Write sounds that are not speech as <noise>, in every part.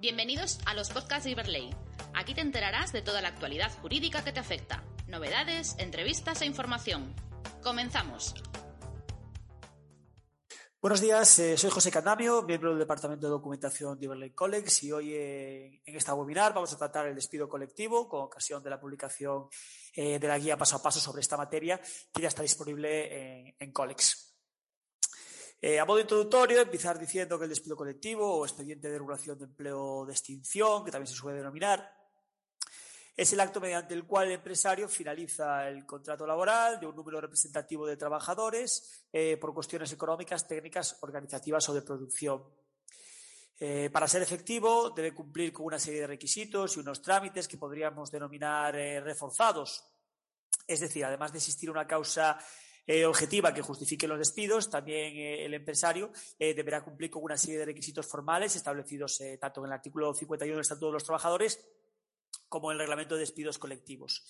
Bienvenidos a los podcasts de Iberley. Aquí te enterarás de toda la actualidad jurídica que te afecta, novedades, entrevistas e información. Comenzamos. Buenos días, eh, soy José Candamio, miembro del Departamento de Documentación de Iberley College y hoy eh, en esta webinar vamos a tratar el despido colectivo con ocasión de la publicación eh, de la guía paso a paso sobre esta materia que ya está disponible en Colex. Eh, a modo introductorio, empezar diciendo que el despido colectivo o expediente de regulación de empleo de extinción, que también se suele denominar, es el acto mediante el cual el empresario finaliza el contrato laboral de un número representativo de trabajadores eh, por cuestiones económicas, técnicas, organizativas o de producción. Eh, para ser efectivo, debe cumplir con una serie de requisitos y unos trámites que podríamos denominar reforzados. Es decir, además de existir una causa eh, objetiva que justifique los despidos, también eh, el empresario eh, deberá cumplir con una serie de requisitos formales establecidos tanto en el artículo 51 del Estatuto de los Trabajadores como en el Reglamento de Despidos Colectivos.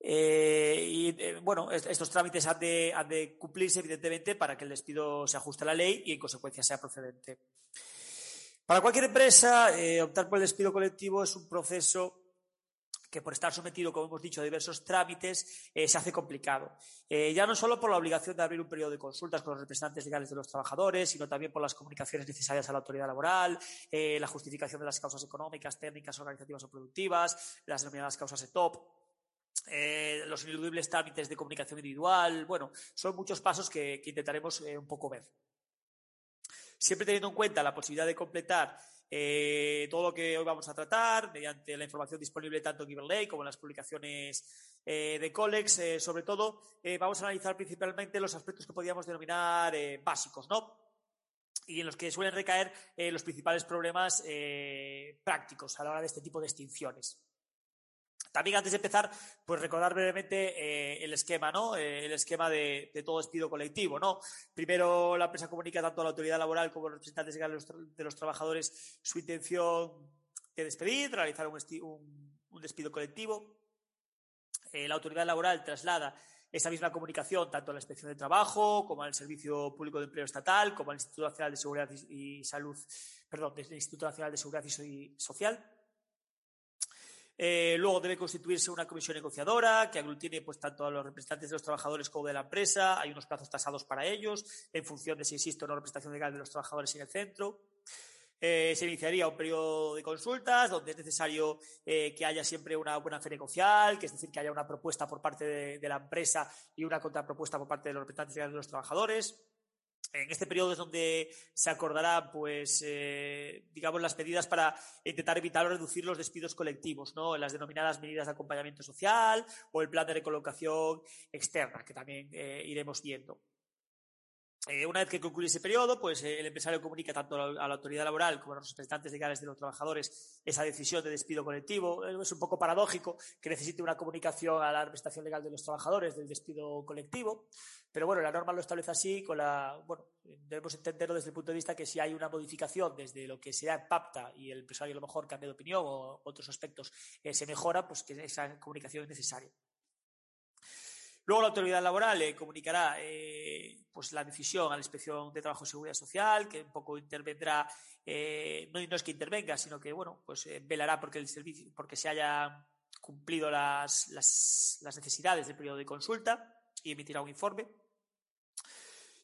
Y bueno, estos trámites han de, cumplirse, evidentemente, para que el despido se ajuste a la ley y, en consecuencia, sea procedente. Para cualquier empresa, optar por el despido colectivo es un proceso que por estar sometido, como hemos dicho, a diversos trámites, eh, se hace complicado. Eh, ya no solo por la obligación de abrir un periodo de consultas con los representantes legales de los trabajadores, sino también por las comunicaciones necesarias a la autoridad laboral, eh, la justificación de las causas económicas, técnicas, organizativas o productivas, las denominadas causas ETOP, los ineludibles trámites de comunicación individual. Bueno, son muchos pasos que, intentaremos un poco ver. Siempre teniendo en cuenta la posibilidad de completar eh, todo lo que hoy vamos a tratar mediante la información disponible tanto en Giverlay como en las publicaciones eh, de Colex. Eh, sobre todo, eh, vamos a analizar principalmente los aspectos que podríamos denominar básicos, ¿no? Y en los que suelen recaer los principales problemas prácticos a la hora de este tipo de extinciones. También antes de empezar, pues recordar brevemente eh, el esquema, ¿no? Eh, el esquema de, todo despido colectivo, ¿no? Primero la empresa comunica tanto a la autoridad laboral como a los representantes de los, trabajadores su intención de despedir, realizar un despido colectivo. Eh, la autoridad laboral traslada esa misma comunicación tanto a la inspección de trabajo como al Servicio Público de Empleo Estatal, como al Instituto Nacional de Seguridad y Salud, perdón, del Instituto Nacional de Seguridad y Social eh, luego debe constituirse una comisión negociadora que aglutine pues, tanto a los representantes de los trabajadores como de la empresa. Hay unos plazos tasados para ellos en función de si existe o no representación legal de los trabajadores en el centro. Eh, se iniciaría un periodo de consultas donde es necesario eh, que haya siempre una buena fe negocial, que es decir, que haya una propuesta por parte de, de la empresa y una contrapropuesta por parte de los representantes de los trabajadores. En este periodo es donde se acordará, pues, eh, digamos, las medidas para intentar evitar o reducir los despidos colectivos, ¿no? Las denominadas medidas de acompañamiento social o el plan de recolocación externa, que también eh, iremos viendo. Eh, una vez que concluye ese periodo, pues eh, el empresario comunica tanto a la, autoridad laboral como a los representantes legales de los trabajadores esa decisión de despido colectivo. Eh, es un poco paradójico que necesite una comunicación a la representación legal de los trabajadores del despido colectivo, pero bueno, la norma lo establece así. Con la, bueno, debemos entenderlo desde el punto de vista que si hay una modificación desde lo que sea en PAPTA y el empresario a lo mejor cambia de opinión o otros aspectos se mejora, pues que esa comunicación es necesaria. Luego la autoridad laboral eh, comunicará eh, pues la decisión a la Inspección de Trabajo y Seguridad Social, que un poco intervendrá, eh, no, no, es que intervenga, sino que bueno, pues eh, velará porque el servicio, porque se haya cumplido las, las, las necesidades del periodo de consulta y emitirá un informe.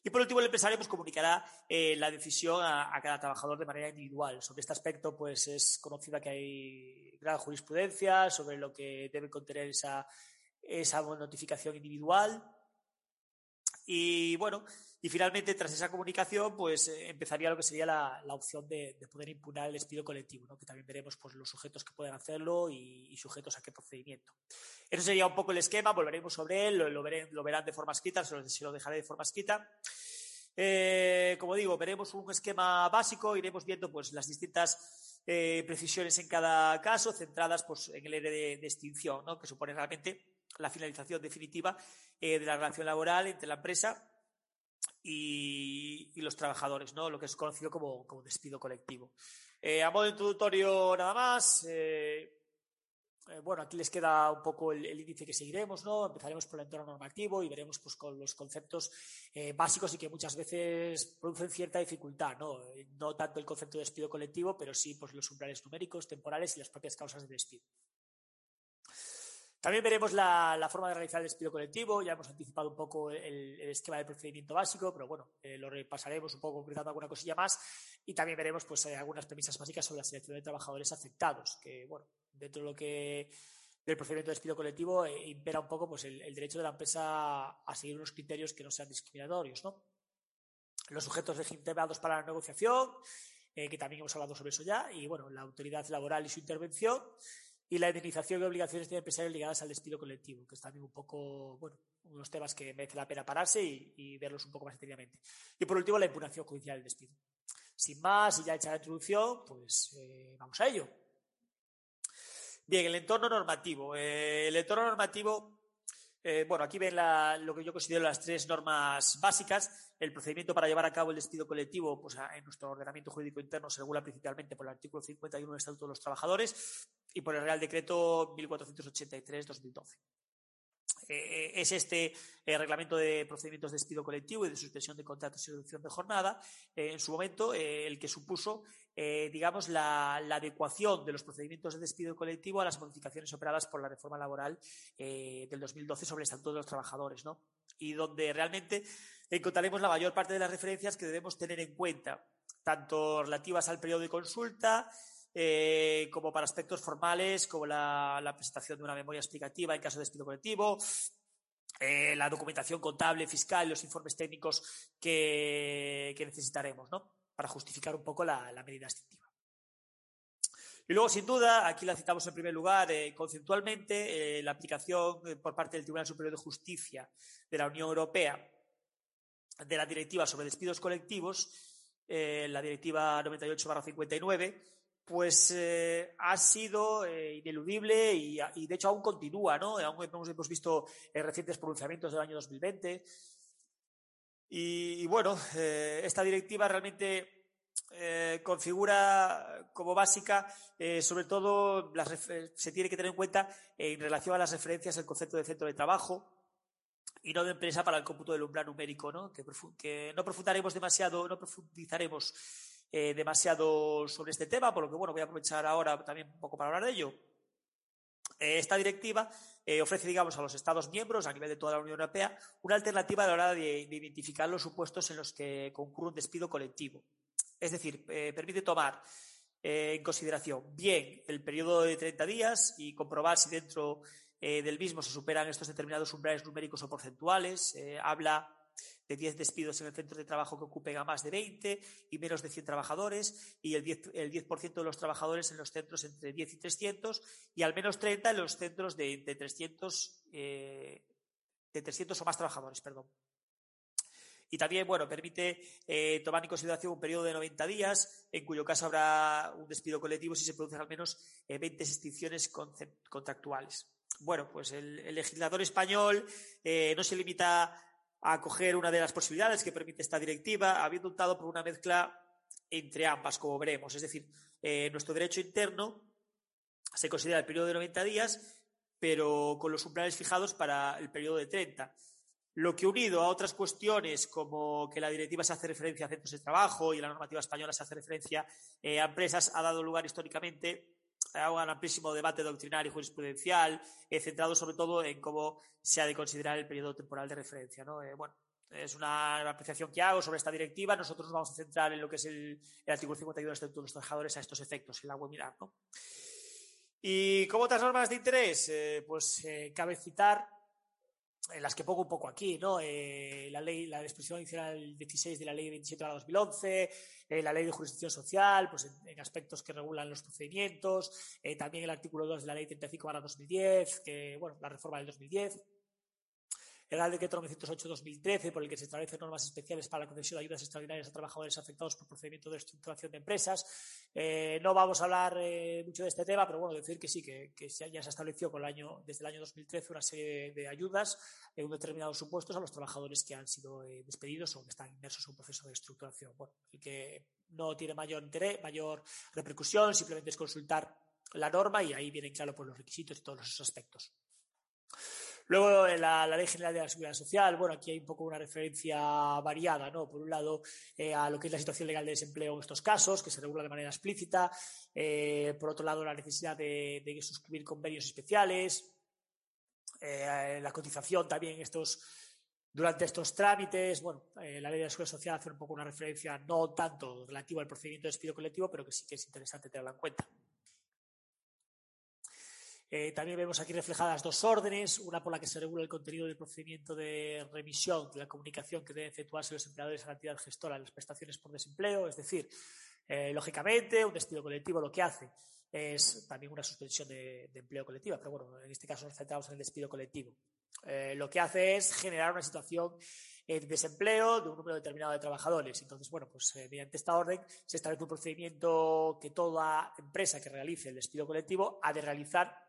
Y por último, el empresario pues, comunicará eh, la decisión a, a, cada trabajador de manera individual. Sobre este aspecto, pues es conocida que hay gran jurisprudencia sobre lo que debe contener esa, esa notificación individual. Y bueno, y finalmente, tras esa comunicación, pues eh, empezaría lo que sería la, la opción de, de, poder impugnar el despido colectivo, ¿no? que también veremos pues, los sujetos que pueden hacerlo y, sujetos a qué procedimiento. Eso sería un poco el esquema, volveremos sobre él, lo, verán de forma escrita, se lo, dejaré de forma escrita. como digo, veremos un esquema básico, iremos viendo pues, las distintas precisiones en cada caso, centradas pues, en el ERE de, de extinción, ¿no? que supone realmente la finalización definitiva de la relación laboral entre la empresa y, los trabajadores, ¿no? lo que es conocido como, despido colectivo. Eh, a modo introductorio nada más, eh, eh, bueno, aquí les queda un poco el, índice que seguiremos, ¿no? Empezaremos por el entorno normativo y veremos pues, con los conceptos básicos y que muchas veces producen cierta dificultad, ¿no? No tanto el concepto de despido colectivo, pero sí pues, los umbrales numéricos, temporales y las propias causas de despido. También veremos la, forma de realizar el despido colectivo. Ya hemos anticipado un poco el, esquema de procedimiento básico, pero bueno, eh, lo repasaremos un poco concretando alguna cosilla más. Y también veremos pues, eh, algunas premisas básicas sobre la selección de trabajadores afectados, que bueno, dentro de lo que del procedimiento de despido colectivo eh, impera un poco pues, el, derecho de la empresa a seguir unos criterios que no sean discriminatorios. ¿no? Los sujetos legitimados para la negociación, que también hemos hablado sobre eso ya, y bueno, la autoridad laboral y su intervención y la indemnización y obligaciones de empresarios ligadas al despido colectivo, que es también un poco, bueno, unos temas que merece la pena pararse y, verlos un poco más detenidamente. Y por último, la impugnación judicial del despido. Sin más, y ya hecha la introducción, pues eh, vamos a ello. Bien, el entorno normativo. Eh, el entorno normativo eh, bueno, aquí ven lo que yo considero las tres normas básicas. El procedimiento para llevar a cabo el despido colectivo, pues en nuestro ordenamiento jurídico interno se regula principalmente por el artículo 51 del Estatuto de los Trabajadores y por el Real Decreto 1483-2012. Eh, es este eh, reglamento de procedimientos de despido colectivo y de suspensión de contratos y reducción de jornada, eh, en su momento el que supuso, digamos, la, adecuación de los procedimientos de despido colectivo a las modificaciones operadas por la reforma laboral del 2012 sobre el Estatuto de los Trabajadores, ¿no? Y donde realmente encontraremos la mayor parte de las referencias que debemos tener en cuenta, tanto relativas al periodo de consulta, eh, como para aspectos formales, como la, presentación de una memoria explicativa en caso de despido colectivo, eh, la documentación contable, fiscal, los informes técnicos que, necesitaremos ¿no? Para justificar un poco la, medida extintiva. Y luego, sin duda, aquí la citamos en primer lugar eh, conceptualmente, la aplicación por parte del Tribunal Superior de Justicia de la Unión Europea de la Directiva sobre despidos colectivos, la Directiva 98-59, pues eh, ha sido eh, ineludible y, de hecho aún continúa, ¿no? Aún hemos, visto eh, recientes pronunciamientos del año 2020. Y, bueno, esta directiva realmente configura como básica, sobre todo, se tiene que tener en cuenta en relación a las referencias el concepto de centro de trabajo, y no de empresa para el cómputo del umbral numérico, ¿no? Que, que no profundaremos demasiado, no profundizaremos eh, demasiado sobre este tema, por lo que bueno, voy a aprovechar ahora también un poco para hablar de ello. Eh, esta directiva eh, ofrece, digamos, a los Estados miembros a nivel de toda la Unión Europea una alternativa a la hora de, identificar los supuestos en los que concurre un despido colectivo. Es decir, permite tomar en consideración bien el periodo de 30 días y comprobar si dentro del mismo se superan estos determinados umbrales numéricos o porcentuales. habla de 10 despidos en el centro de trabajo que ocupen a más de 20 y menos de 100 trabajadores y el 10%, el 10 de los trabajadores en los centros entre 10 y 300 y al menos 30 en los centros de, de 300, eh, de 300 o más trabajadores. Perdón. Y también, bueno, permite eh, tomar en consideración un periodo de 90 días, en cuyo caso habrá un despido colectivo si se producen al menos 20 eh, extinciones contractuales. Bueno, pues el, legislador español no se limita a acoger una de las posibilidades que permite esta directiva, habiendo optado por una mezcla entre ambas, como veremos. Es decir, eh, nuestro derecho interno se considera el periodo de 90 días, pero con los umbrales fijados para el periodo de 30. Lo que unido a otras cuestiones como que la directiva se hace referencia a centros de trabajo y la normativa española se hace referencia eh, a empresas, ha dado lugar históricamente un amplísimo debate doctrinal y jurisprudencial, eh, centrado sobre todo en cómo se ha de considerar el periodo temporal de referencia. ¿no? Eh, bueno, es una apreciación que hago sobre esta directiva. Nosotros nos vamos a centrar en lo que es el, artículo 51 del Estatuto de los Trabajadores a estos efectos, en la webinar. ¿no? Y como otras normas de interés, eh, pues cabe citar las que pongo un poco aquí, ¿no? Eh, la ley, la disposición adicional 16 de la ley 27 de 2011, eh, la ley de jurisdicción social, pues en, aspectos que regulan los procedimientos, eh, también el artículo 2 de la ley 35 2010, que, bueno, la reforma del 2010. El Real Decreto 908-2013, por el que se establecen normas especiales para la concesión de ayudas extraordinarias a trabajadores afectados por procedimiento de reestructuración de empresas. Eh, no vamos a hablar eh, mucho de este tema, pero bueno, decir que sí, que, ya se estableció con el año, desde el año 2013 una serie de, ayudas en determinados supuestos a los trabajadores que han sido eh, despedidos o que están inmersos en un proceso de reestructuración. Bueno, el que no tiene mayor interés, mayor repercusión, simplemente es consultar la norma y ahí vienen claro por los requisitos y todos esos aspectos. Luego, la, la, Ley General de la Seguridad Social, bueno, aquí hay un poco una referencia variada, ¿no? Por un lado, eh, a lo que es la situación legal de desempleo en estos casos, que se regula de manera explícita. Eh, por otro lado, la necesidad de, suscribir convenios especiales. Eh, la cotización también estos, durante estos trámites. Bueno, la Ley de la Seguridad Social hace un poco una referencia no tanto relativa al procedimiento de despido colectivo, pero que sí que es interesante tenerla en cuenta. Eh, también vemos aquí reflejadas dos órdenes, una por la que se regula el contenido del procedimiento de remisión de la comunicación que deben efectuarse los empleadores a la entidad gestora de las prestaciones por desempleo, es decir, eh, lógicamente, un despido colectivo lo que hace es también una suspensión de, empleo colectiva, pero bueno, en este caso nos centramos en el despido colectivo. Eh, lo que hace es generar una situación de desempleo de un número determinado de trabajadores. Entonces, bueno, pues mediante esta orden se establece un procedimiento que toda empresa que realice el despido colectivo ha de realizar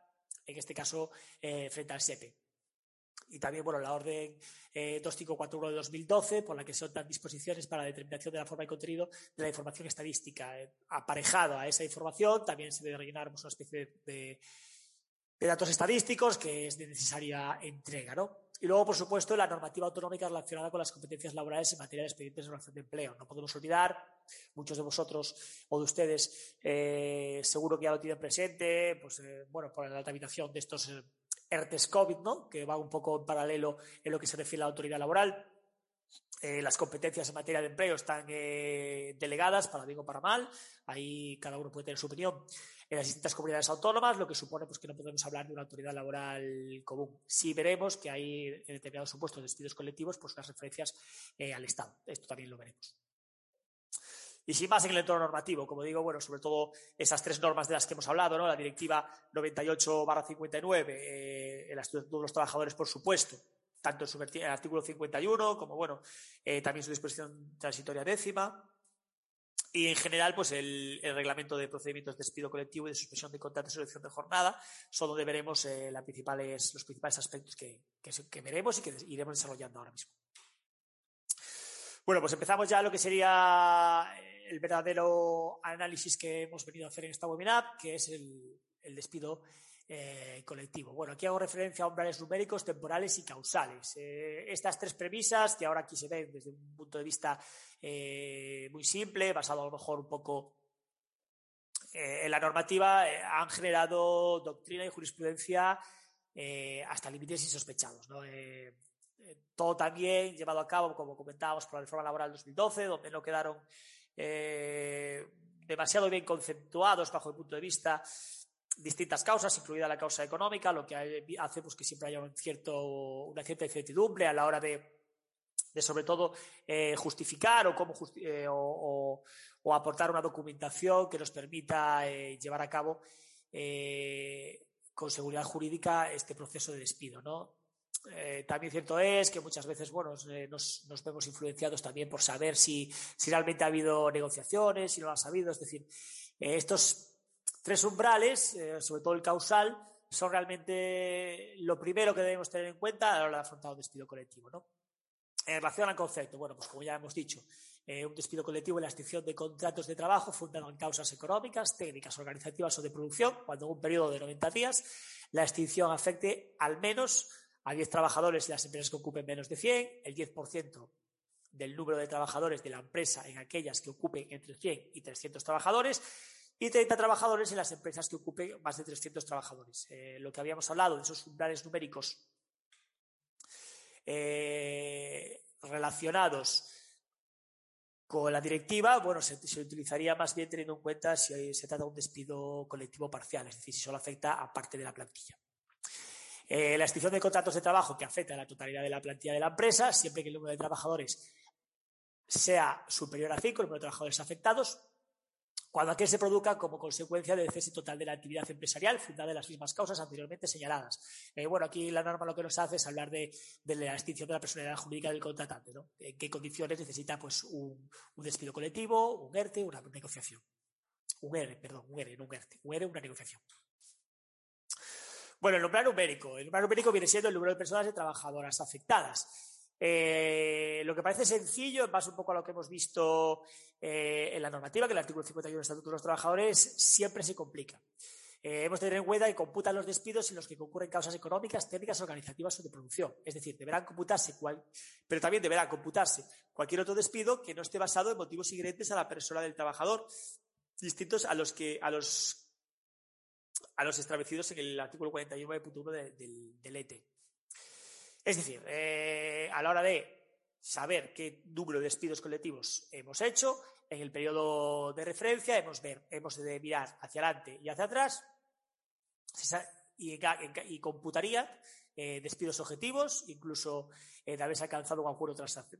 en este caso eh, frente al SEPE. Y también, bueno, la orden 2541 eh, de 2012, por la que se dan disposiciones para la determinación de la forma y contenido de la información estadística. Eh, aparejado a esa información, también se debe rellenar pues, una especie de, de datos estadísticos que es de necesaria entrega, ¿no? Y luego, por supuesto, la normativa autonómica relacionada con las competencias laborales en materia de expedientes de relación de empleo. No podemos olvidar, muchos de vosotros o de ustedes eh, seguro que ya lo tienen presente, pues eh, bueno, por la tramitación de estos eh, ERTES COVID, ¿no? que va un poco en paralelo en lo que se refiere a la autoridad laboral. Las competencias en materia de empleo están delegadas para bien o para mal. Ahí cada uno puede tener su opinión en las distintas comunidades autónomas, lo que supone pues, que no podemos hablar de una autoridad laboral común. Sí veremos que hay en determinados supuestos de despidos colectivos pues, unas referencias eh, al Estado. Esto también lo veremos. Y sin más en el entorno normativo, como digo, bueno, sobre todo esas tres normas de las que hemos hablado, ¿no? La directiva 98-59, eh, el estatuto de los trabajadores, por supuesto, tanto en su artículo 51 como, bueno, eh, también su disposición transitoria décima, y en general, pues el, reglamento de procedimientos de despido colectivo y de suspensión de contratos de selección de jornada son donde veremos eh, los principales aspectos que, veremos y que iremos desarrollando ahora mismo. Bueno, pues empezamos ya lo que sería el verdadero análisis que hemos venido a hacer en esta webinar, que es el, el despido eh, colectivo. Bueno, aquí hago referencia a umbrales numéricos, temporales y causales. Eh, estas tres premisas, que ahora aquí se ven desde un punto de vista eh, muy simple, basado a lo mejor un poco en la normativa, han generado doctrina y jurisprudencia hasta límites insospechados. todo también llevado a cabo, como comentábamos, por la reforma laboral 2012, donde no quedaron demasiado bien conceptuados bajo el punto de vista distintas causas, incluida la causa económica, lo que hace pues, que siempre haya un cierto, una cierta incertidumbre a la hora de, de sobre todo eh, justificar o, cómo eh, o, aportar una documentación que nos permita eh, llevar a cabo con seguridad jurídica este proceso de despido. ¿no? también cierto es que muchas veces bueno, nos, nos, vemos influenciados también por saber si, si realmente ha habido negociaciones, si no lo ha sabido. Es decir, estos tres umbrales, eh, sobre todo el causal, son realmente lo primero que debemos tener en cuenta a la hora de afrontar un despido colectivo. ¿no? En relación al concepto, bueno, pues como ya hemos dicho, eh, un despido colectivo es la extinción de contratos de trabajo fundado en causas económicas, técnicas, organizativas o de producción, cuando en un periodo de 90 días la extinción afecte al menos a 10 trabajadores en las empresas que ocupen menos de 100, el 10% del número de trabajadores de la empresa en aquellas que ocupen entre 100 y 300 trabajadores y 30 trabajadores en las empresas que ocupen más de 300 trabajadores. Eh, lo que habíamos hablado de esos umbrales numéricos eh, relacionados con la directiva, bueno, se, utilizaría más bien teniendo en cuenta si se trata de un despido colectivo parcial, es decir, si solo afecta a parte de la plantilla. Eh, la extinción de contratos de trabajo que afecta a la totalidad de la plantilla de la empresa, siempre que el número de trabajadores sea superior a 5, el número de trabajadores afectados, cuando aquel se produzca como consecuencia del cese total de la actividad empresarial, fundada en las mismas causas anteriormente señaladas. Eh, bueno, aquí la norma lo que nos hace es hablar de, la extinción de la personalidad jurídica del contratante, ¿no? En qué condiciones necesita pues, un, despido colectivo, un ERTE, una negociación. Un ERE, perdón, un ERE, no un ERTE, un ERE, una negociación. Bueno, el umbral numérico. El umbral numérico viene siendo el número de personas de trabajadoras afectadas. Eh, lo que parece sencillo, en base un poco a lo que hemos visto eh, en la normativa, que el artículo 51 del Estatuto de los Trabajadores siempre se complica. Eh, hemos de tener en cuenta que computan los despidos en los que concurren causas económicas, técnicas, organizativas o de producción. Es decir, deberán computarse, cual, pero también deberá computarse cualquier otro despido que no esté basado en motivos inherentes a la persona del trabajador, distintos a los que a los a los establecidos en el artículo 49.1 del, del ET. Es decir, eh, a la hora de saber qué número de despidos colectivos hemos hecho, en el periodo de referencia hemos, ver, hemos de mirar hacia adelante y hacia atrás y, computaría eh, despidos objetivos, incluso eh, de haberse alcanzado un acuerdo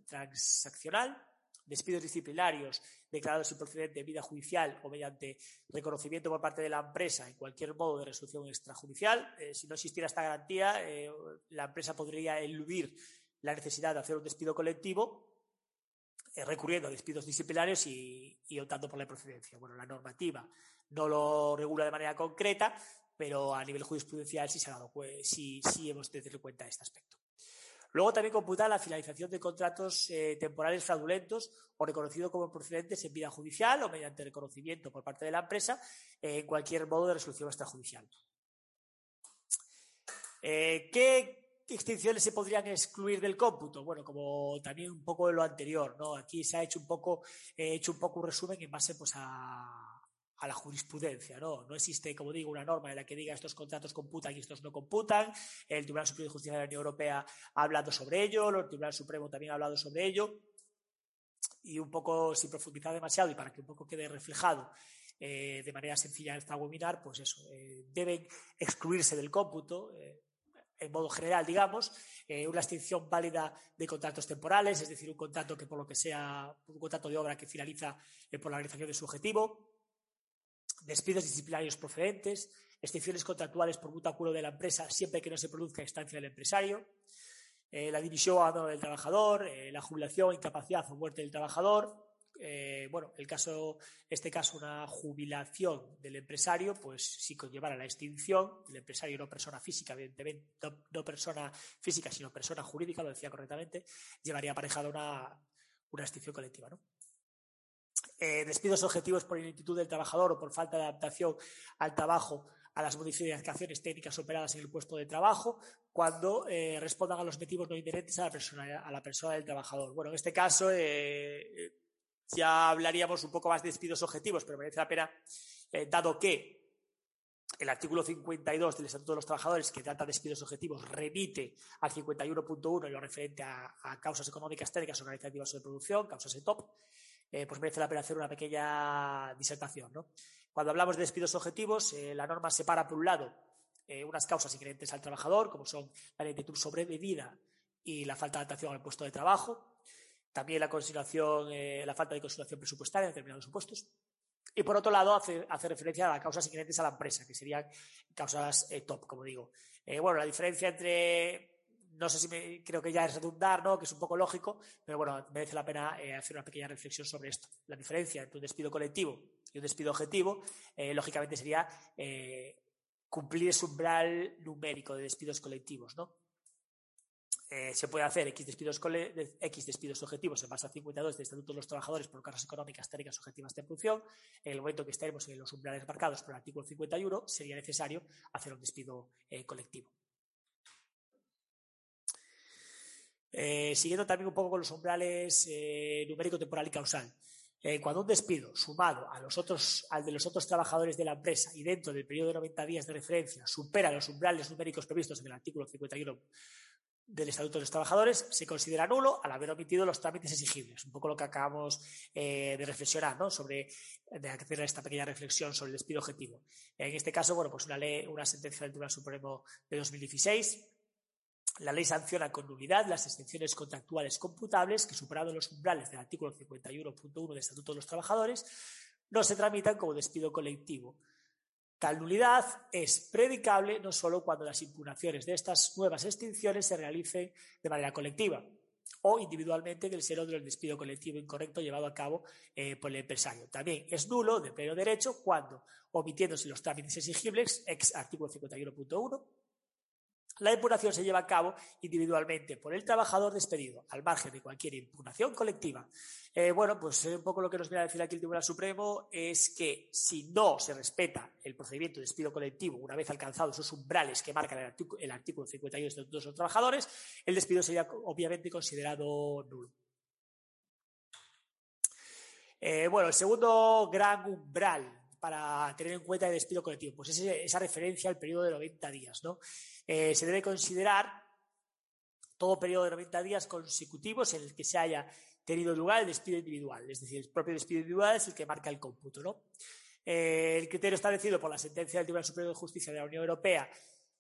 transaccional, despidos disciplinarios declarados improcedentes en vida judicial o mediante reconocimiento por parte de la empresa en cualquier modo de resolución extrajudicial. Eh, si no existiera esta garantía, eh, la empresa podría eludir la necesidad de hacer un despido colectivo eh, recurriendo a despidos disciplinarios y, optando por la procedencia. Bueno, la normativa no lo regula de manera concreta, pero a nivel jurisprudencial sí se ha dado, sí, sí hemos de tener en cuenta este aspecto. Luego también computa la finalización de contratos eh, temporales fraudulentos o reconocidos como procedentes en vida judicial o mediante reconocimiento por parte de la empresa eh, en cualquier modo de resolución extrajudicial. Eh, ¿Qué extinciones se podrían excluir del cómputo? Bueno, como también un poco de lo anterior, ¿no? Aquí se ha hecho un poco, hecho un poco un resumen en base pues, a, a la jurisprudencia, ¿no? No existe, como digo, una norma en la que diga estos contratos computan y estos no computan. El Tribunal Superior de Justicia de la Unión Europea ha hablado sobre ello, el Tribunal Supremo también ha hablado sobre ello. Y un poco, sin profundizar demasiado y para que un poco quede reflejado eh, de manera sencilla en esta webinar, pues eso, eh, deben excluirse del cómputo. Eh, en modo general, digamos, una extinción válida de contratos temporales, es decir, un contrato que por lo que sea, un contrato de obra que finaliza por la realización de su objetivo, despidos disciplinarios procedentes, excepciones contractuales por mutuo acuerdo de la empresa siempre que no se produzca instancia del empresario, eh, la división o del trabajador, eh, la jubilación, incapacidad o muerte del trabajador. Eh, bueno, el caso, este caso, una jubilación del empresario, pues si conllevara la extinción, el empresario no persona física, evidentemente, no, persona física, sino persona jurídica, lo decía correctamente, llevaría aparejada una, una extinción colectiva, ¿no? Eh, despidos objetivos por ineptitud del trabajador o por falta de adaptación al trabajo a las modificaciones técnicas operadas en el puesto de trabajo cuando eh, respondan a los motivos no inherentes a la persona, a la persona del trabajador. Bueno, en este caso eh, ya hablaríamos un poco más de despidos objetivos, pero merece la pena, dado que el artículo 52 del Estatuto de los Trabajadores, que trata de despidos objetivos, remite al 51.1 en lo referente a, a, causas económicas técnicas organizativas o de producción, causas ETOP, eh, pues merece la pena hacer una pequeña disertación. Cuando hablamos de despidos objetivos, eh, la norma separa, por un lado, eh, unas causas inherentes al trabajador, como son la lentitud sobrevivida y la falta de adaptación al puesto de trabajo, también la, la falta de consideración presupuestaria en determinados supuestos. Y por otro lado, hace, hace, referencia a las causas inherentes a la empresa, que serían causas top, como digo. bueno, la diferencia entre no sé si creo que ya es redundar, ¿no? que es un poco lógico, pero bueno, merece la pena eh, hacer una pequeña reflexión sobre esto. La diferencia entre un despido colectivo y un despido objetivo, eh, lógicamente, sería eh, cumplir ese umbral numérico de despidos colectivos. ¿no? se puede hacer X despidos, X despidos objetivos en base a 52 del Estatuto de los Trabajadores por causas económicas, técnicas objetivas de producción. En el momento que estemos en los umbrales marcados por el artículo 51, sería necesario hacer un despido colectivo. Eh, siguiendo también un poco con los umbrales eh, numérico, temporal y causal. Eh, cuando un despido sumado a los otros, al de los otros trabajadores de la empresa y dentro del periodo de 90 días de referencia supera los umbrales numéricos previstos en el artículo 51 del Estatuto de los Trabajadores, se considera nulo al haber omitido los trámites exigibles. Un poco lo que acabamos de reflexionar, ¿no? Sobre, de hacer esta pequeña reflexión sobre el despido objetivo. En este caso, bueno, pues una ley, una sentencia del Tribunal Supremo de 2016 la ley sanciona con nulidad las excepciones contractuales computables que, superado los umbrales del artículo 51.1 del Estatuto de los Trabajadores, no se tramitan como despido colectivo. Tal nulidad es predicable no solo cuando las impugnaciones de estas nuevas extinciones se realicen de manera colectiva, o individualmente del seno del despido colectivo incorrecto llevado a cabo eh, por el empresario. También es nulo de pleno derecho cuando, omitiéndose los trámites exigibles, ex artículo 51.1, la impugnación se lleva a cabo individualmente por el trabajador despedido, al margen de cualquier impugnación colectiva. Eh, bueno, pues eh, un poco lo que nos viene a decir aquí el Tribunal Supremo es que si no se respeta el procedimiento de despido colectivo una vez alcanzados esos umbrales que marcan el, artículo, el artículo 52 de los trabajadores, el despido sería obviamente considerado nulo. Eh, bueno, el segundo gran umbral para tener en cuenta el despido colectivo? Pues es esa referencia al periodo de 90 días. ¿no? Eh, se debe considerar todo periodo de 90 días consecutivos en el que se haya tenido lugar el despido individual. Es decir, el propio despido individual es el que marca el cómputo. ¿no? Eh, el criterio establecido por la sentencia del Tribunal Superior de Justicia de la Unión Europea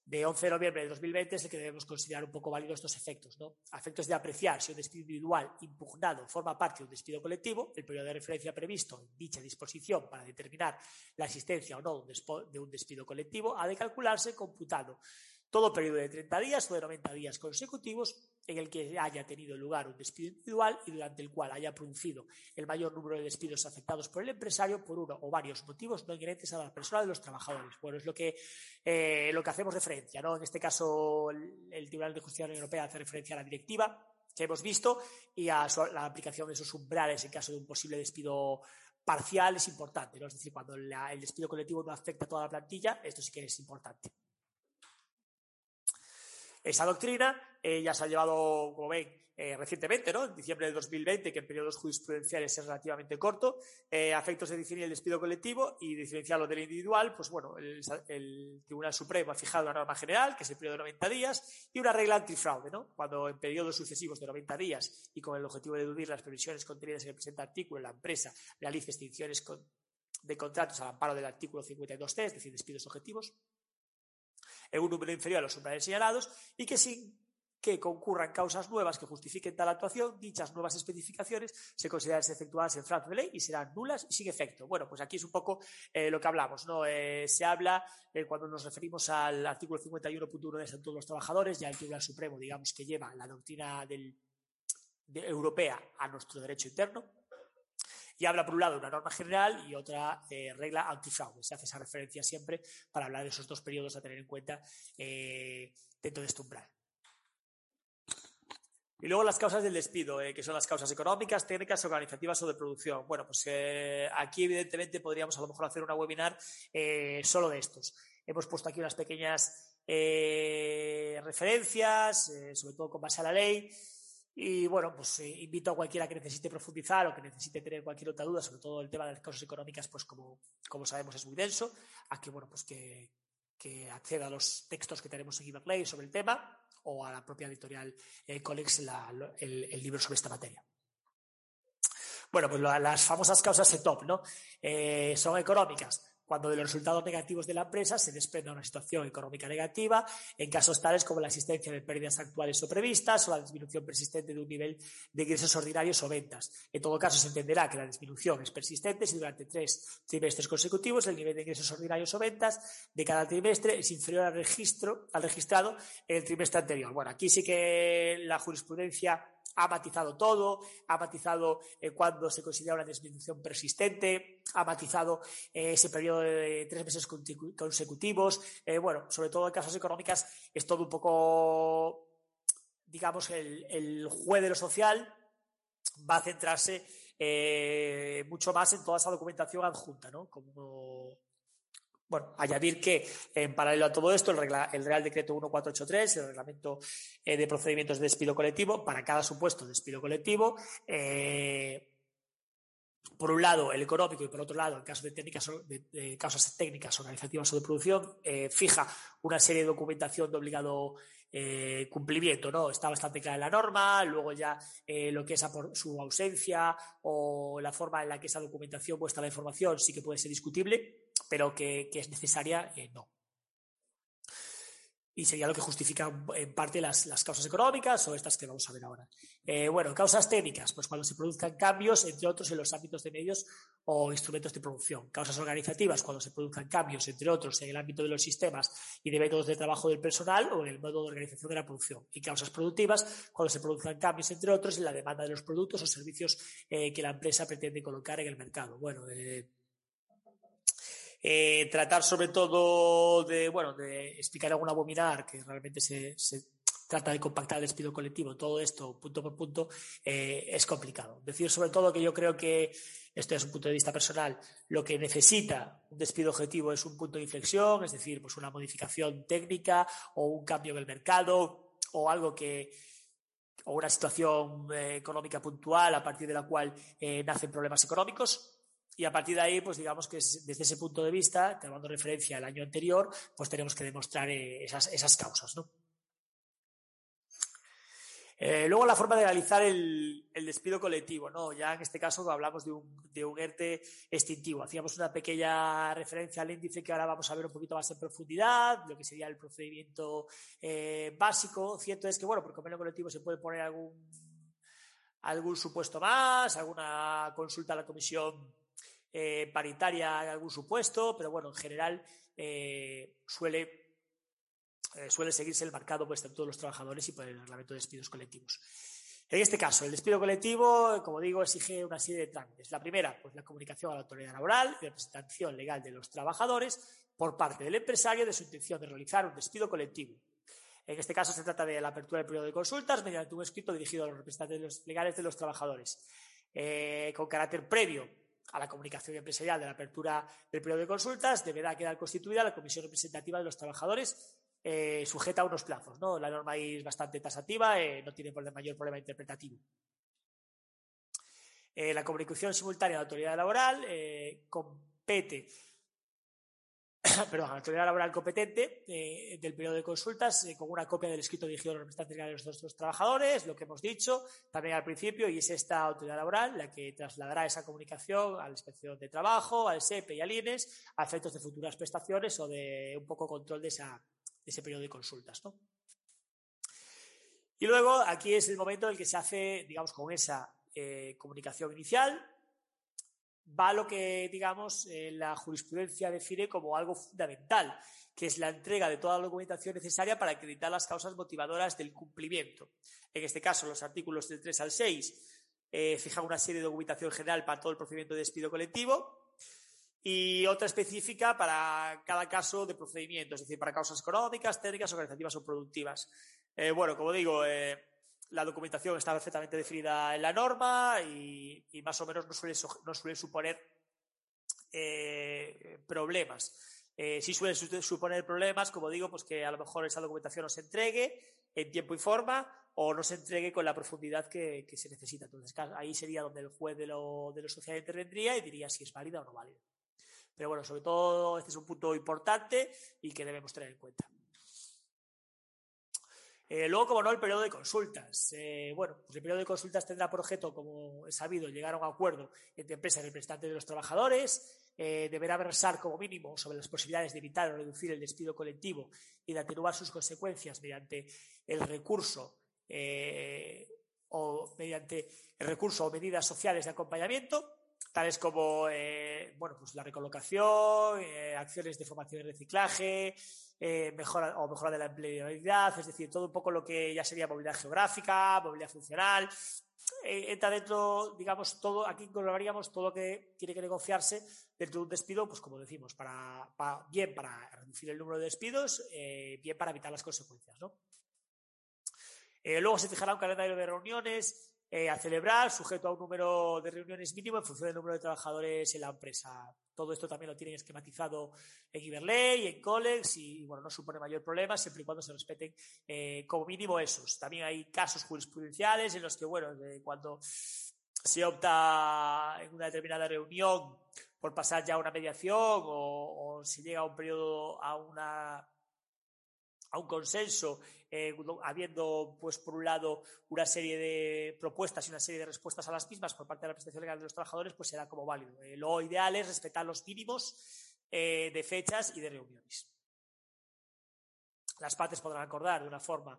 de 11 de noviembre de 2020 es el que debemos considerar un poco válido estos efectos. ¿no? Efectos de apreciar si un despido individual impugnado forma parte de un despido colectivo, el periodo de referencia previsto en dicha disposición para determinar la existencia o no de un despido colectivo ha de calcularse computando todo periodo de 30 días o de 90 días consecutivos en el que haya tenido lugar un despido individual y durante el cual haya producido el mayor número de despidos afectados por el empresario por uno o varios motivos no inherentes a la persona de los trabajadores. Bueno, es lo que, eh, lo que hacemos referencia. ¿no? En este caso, el, Tribunal de Justicia de la Unión Europea hace referencia a la directiva que hemos visto y a la aplicación de esos umbrales en caso de un posible despido parcial es importante. Es decir, cuando el despido colectivo no afecta a toda la plantilla, esto sí que es importante. Esa doctrina eh, ya se ha llevado, como ven, eh, recientemente, ¿no? En diciembre de 2020, que en periodos jurisprudenciales es relativamente corto, eh, a efectos de definir el despido colectivo y diferenciarlo del individual, pues bueno, el, Tribunal Supremo ha fijado una norma general, que es el periodo de 90 días, y una regla antifraude, ¿no? Cuando en periodos sucesivos de 90 días y con el objetivo de eludir las previsiones contenidas en el presente artículo, la empresa realice extinciones de contratos al amparo del artículo 52c, es decir, despidos objetivos, en un número inferior a los umbrales señalados y que sin que concurran causas nuevas que justifiquen tal actuación, dichas nuevas especificaciones se consideran efectuadas en fraude de ley y serán nulas y sin efecto. Bueno, pues aquí es un poco eh, lo que hablamos, ¿no? Eh, se habla, eh, cuando nos referimos al artículo 51.1 de Estatuto de los Trabajadores, ya el Tribunal Supremo, digamos, que lleva la doctrina del, de, europea a nuestro derecho interno, y habla por un lado de una norma general y otra eh, regla antifraude. Se hace esa referencia siempre para hablar de esos dos periodos a tener en cuenta dentro de este umbral. Y luego las causas del despido, eh, que son las causas económicas, técnicas, organizativas o de producción. Bueno, pues eh, aquí evidentemente podríamos a lo mejor hacer una webinar eh, solo de estos. Hemos puesto aquí unas pequeñas eh, referencias, sobre todo con base a la ley. Y bueno, pues eh, invito a cualquiera que necesite profundizar o que necesite tener cualquier otra duda, sobre todo el tema de las causas económicas, pues como, como sabemos es muy denso, a que, bueno, pues que, que acceda a los textos que tenemos en Giverlay sobre el tema o a la propia editorial eh, Colex el, libro sobre esta materia. Bueno, pues las famosas causas ETOP, ¿no? Eh, son económicas cuando de los resultados negativos de la empresa se desprenda una situación económica negativa, en casos tales como la existencia de pérdidas actuales o previstas o la disminución persistente de un nivel de ingresos ordinarios o ventas. En todo caso, se entenderá que la disminución es persistente si durante tres trimestres consecutivos el nivel de ingresos ordinarios o ventas de cada trimestre es inferior al registro, al registrado en el trimestre anterior. Bueno, aquí sí que la jurisprudencia ha matizado todo, ha matizado eh, cuando se considera una disminución persistente, ha matizado eh, ese periodo de tres meses consecutivos. Eh, bueno, sobre todo en casos económicas es todo un poco, digamos, el, el juez de lo social va a centrarse mucho más en toda esa documentación adjunta, ¿no? Como, bueno, añadir que en paralelo a todo esto, el, regla, el Real Decreto 1483, el Reglamento eh, de Procedimientos de Despido Colectivo, para cada supuesto de despido colectivo, eh, por un lado el económico y por otro lado, en caso de, técnicas, de, de causas técnicas, organizativas o de producción, eh, fija una serie de documentación de obligado cumplimiento, ¿no? Está bastante clara la norma, luego ya lo que es su ausencia o la forma en la que esa documentación muestra la información sí que puede ser discutible, pero que, que es necesaria, eh, no. y sería lo que justifica en parte las, las, causas económicas o estas que vamos a ver ahora. Eh, bueno, causas técnicas, pues cuando se produzcan cambios, entre otros, en los ámbitos de medios o instrumentos de producción. Causas organizativas, cuando se produzcan cambios, entre otros, en el ámbito de los sistemas y de métodos de trabajo del personal o en el modo de organización de la producción. Y causas productivas, cuando se produzcan cambios, entre otros, en la demanda de los productos o servicios eh, que la empresa pretende colocar en el mercado. Bueno, eh, eh, tratar sobre todo de, bueno, de explicar algún abominar que realmente se, trata de compactar el despido colectivo, todo esto punto por punto, eh, es complicado. Decir sobre todo que yo creo que, esto es un punto de vista personal, lo que necesita un despido objetivo es un punto de inflexión, es decir, pues una modificación técnica o un cambio en el mercado o algo que, o una situación eh, económica puntual a partir de la cual nacen problemas económicos y a partir de ahí, pues digamos que desde ese punto de vista, tomando referencia al año anterior, pues tenemos que demostrar eh, esas, causas, ¿no? Eh, luego la forma de realizar el, el, despido colectivo, ¿no? Ya en este caso hablamos de un, de un ERTE extintivo. Hacíamos una pequeña referencia al índice que ahora vamos a ver un poquito más en profundidad, lo que sería el procedimiento eh, básico. Cierto es que, bueno, por convenio colectivo se puede poner algún, algún supuesto más, alguna consulta a la comisión eh, paritaria en algún supuesto, pero bueno, en general eh, suele, eh, suele seguirse el marcado por todos los trabajadores y por el reglamento de despidos colectivos. En este caso, el despido colectivo, como digo, exige una serie de trámites. La primera, pues la comunicación a la autoridad laboral y representación legal de los trabajadores por parte del empresario de su intención de realizar un despido colectivo. En este caso se trata de la apertura del periodo de consultas mediante un escrito dirigido a los representantes legales de los trabajadores, con carácter previo a la comunicación empresarial de la apertura del periodo de consultas, deberá quedar constituida la comisión representativa de los trabajadores eh, sujeta a unos plazos. ¿no? La norma es bastante tasativa, eh, no tiene mayor problema interpretativo. Eh, la comunicación simultánea de la autoridad laboral compete perdón, autoridad laboral competente eh, del periodo de consultas eh, con una copia del escrito dirigido a los representantes de nuestros trabajadores, lo que hemos dicho también al principio, y es esta autoridad laboral la que trasladará esa comunicación a la inspección de trabajo, al SEPE y al INES a efectos de futuras prestaciones o de un poco control de, de ese periodo de consultas. ¿no? Y luego aquí es el momento en el que se hace, digamos, con esa eh, comunicación inicial, va lo que, digamos, eh, la jurisprudencia define como algo fundamental, que es la entrega de toda la documentación necesaria para acreditar las causas motivadoras del cumplimiento. En este caso, los artículos del 3 al 6 eh, fijan una serie de documentación general para todo el procedimiento de despido colectivo y otra específica para cada caso de procedimiento, es decir, para causas económicas, técnicas, organizativas o productivas. Eh, bueno, como digo, la documentación está perfectamente definida en la norma y, más o menos no suele, suponer eh, problemas. Eh, sí suele suponer problemas, como digo, pues que a lo mejor esa documentación no se entregue en tiempo y forma o no se entregue con la profundidad que, se necesita. Entonces, ahí sería donde el juez de lo, de social intervendría y diría si es válida o no válida. Pero bueno, sobre todo este es un punto importante y que debemos tener en cuenta. Eh, luego, como no, el periodo de consultas. Eh, bueno, pues el periodo de consultas tendrá por objeto, como es sabido, llegar a un acuerdo entre empresa y representantes de los trabajadores. Eh, deberá versar como mínimo sobre las posibilidades de evitar o reducir el despido colectivo y de atenuar sus consecuencias mediante el recurso o mediante el recurso o medidas sociales de acompañamiento, tales como bueno, pues la recolocación, acciones de formación y reciclaje, eh, mejora o mejora de la empleabilidad, es decir, todo un poco lo que ya sería movilidad geográfica, movilidad funcional. Eh, entra dentro, digamos, todo, aquí englobaríamos todo lo que tiene que negociarse dentro de un despido, pues como decimos, para, bien para reducir el número de despidos, eh, bien para evitar las consecuencias. ¿no? luego se fijará un calendario de reuniones a celebrar, sujeto a un número de reuniones mínimo en función del número de trabajadores en la empresa. Todo esto también lo tienen esquematizado en Iberley, en Colex y, bueno, no supone mayor problema siempre y cuando se respeten eh, como mínimo esos. También hay casos jurisprudenciales en los que, bueno, cuando se opta en una determinada reunión por pasar ya a una mediación o, o se llega a un periodo, a una a un consenso, eh, habiendo, pues, por un lado, una serie de propuestas y una serie de respuestas a las mismas por parte de la prestación legal de los trabajadores, pues será como válido. Eh, lo ideal es respetar los mínimos eh, de fechas y de reuniones. Las partes podrán acordar de una forma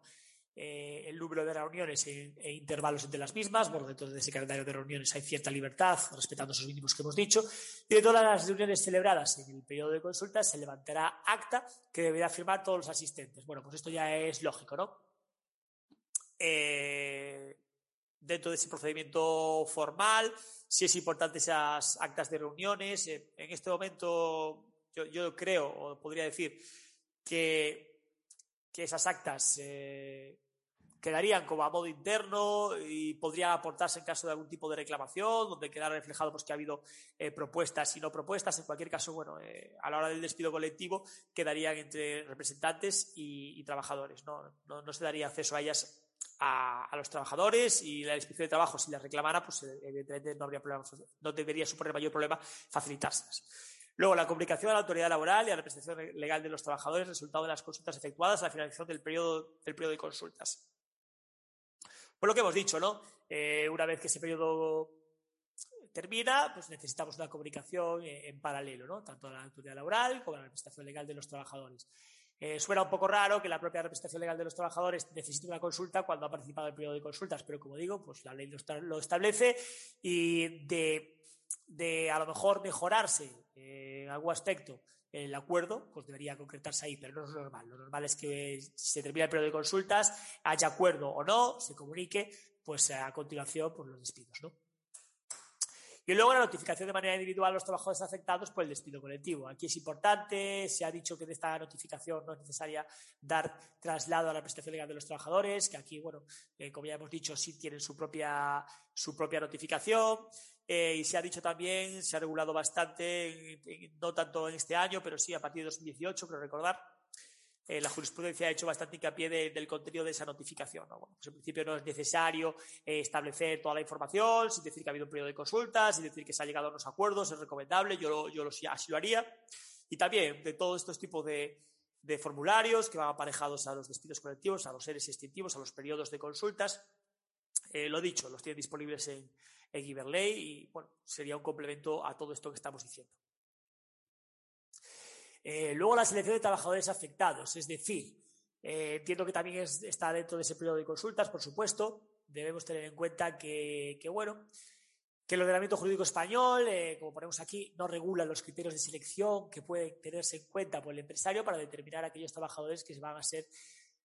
eh, el número de reuniones e, intervalos entre las mismas. Bueno, dentro de ese calendario de reuniones hay cierta libertad, respetando esos mínimos que hemos dicho. Y de todas las reuniones celebradas en el periodo de consultas se levantará acta que deberá firmar todos los asistentes. Bueno, pues esto ya es lógico, ¿no? Eh, dentro de ese procedimiento formal, si es importante esas actas de reuniones. Eh, en este momento, yo, yo, creo, o podría decir, que, que esas actas quedarían como a modo interno y podría aportarse en caso de algún tipo de reclamación, donde queda reflejado pues, que ha habido eh, propuestas y no propuestas. En cualquier caso, bueno, eh, a la hora del despido colectivo quedarían entre representantes y, trabajadores. ¿no? No, no, se daría acceso a ellas a, los trabajadores y la inspección de trabajo, si las reclamara, pues evidentemente no habría problema, no debería suponer mayor problema facilitárselas. Luego, la comunicación a la autoridad laboral y a la representación legal de los trabajadores, resultado de las consultas efectuadas a la finalización del periodo, del periodo de consultas. Por lo que hemos dicho, ¿no? Eh, una vez que ese periodo termina, pues necesitamos una comunicación en paralelo, ¿no? Tanto a la autoridad laboral como a la representación legal de los trabajadores. Eh, suena un poco raro que la propia representación legal de los trabajadores necesite una consulta cuando ha participado en el periodo de consultas, pero como digo, pues la ley lo, establece y de, a lo mejor mejorarse eh, en algún aspecto el acuerdo, pues debería concretarse ahí, pero no es normal. Lo normal es que se termina el periodo de consultas, haya acuerdo o no, se comunique, pues a continuación, pues, los despidos, ¿no? Y luego la notificación de manera individual a los trabajadores afectados por el despido colectivo. Aquí es importante, se ha dicho que de esta notificación no es necesaria dar traslado a la prestación legal de los trabajadores, que aquí, bueno, eh, como ya hemos dicho, sí tienen su propia, su propia notificación. Eh, y se ha dicho también, se ha regulado bastante, no tanto en este año, pero sí a partir de 2018, creo recordar, eh, la jurisprudencia ha hecho bastante hincapié de, del contenido de esa notificación. pues en principio no es necesario eh, establecer toda la información, sin decir que ha habido un periodo de consultas, sin decir que se ha llegado a unos acuerdos, es recomendable, yo, yo lo, así lo haría. Y también de todos estos tipos de, de formularios que van aparejados a los despidos colectivos, a los seres extintivos, a los periodos de consultas. Eh, lo dicho, los tienen disponibles en, en Iberley y bueno, sería un complemento a todo esto que estamos diciendo. Eh, luego la selección de trabajadores afectados, es decir, eh, entiendo que también es, está dentro de ese periodo de consultas, por supuesto. Debemos tener en cuenta que, bueno, que el ordenamiento jurídico español, eh, como ponemos aquí, no regula los criterios de selección que pueden tenerse en cuenta por el empresario para determinar a aquellos trabajadores que van a ser,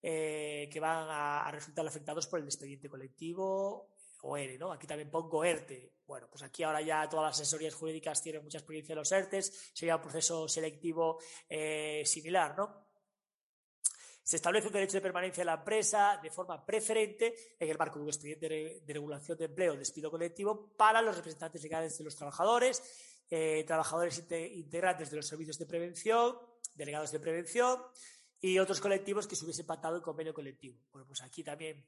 que van a resultar afectados por el expediente colectivo o ERE, ¿no? Aquí también pongo ERTE. Bueno, pues aquí ahora ya todas las asesorías jurídicas tienen mucha experiencia en los ERTES, sería un proceso selectivo eh, similar, ¿no? Se establece un derecho de permanencia en la empresa de forma preferente en el marco de un expediente de regulación de empleo, despido colectivo, para los representantes legales de los trabajadores, eh, trabajadores integrantes de los servicios de prevención, delegados de prevención y otros colectivos que se hubiesen pactado el convenio colectivo. Bueno, pues aquí también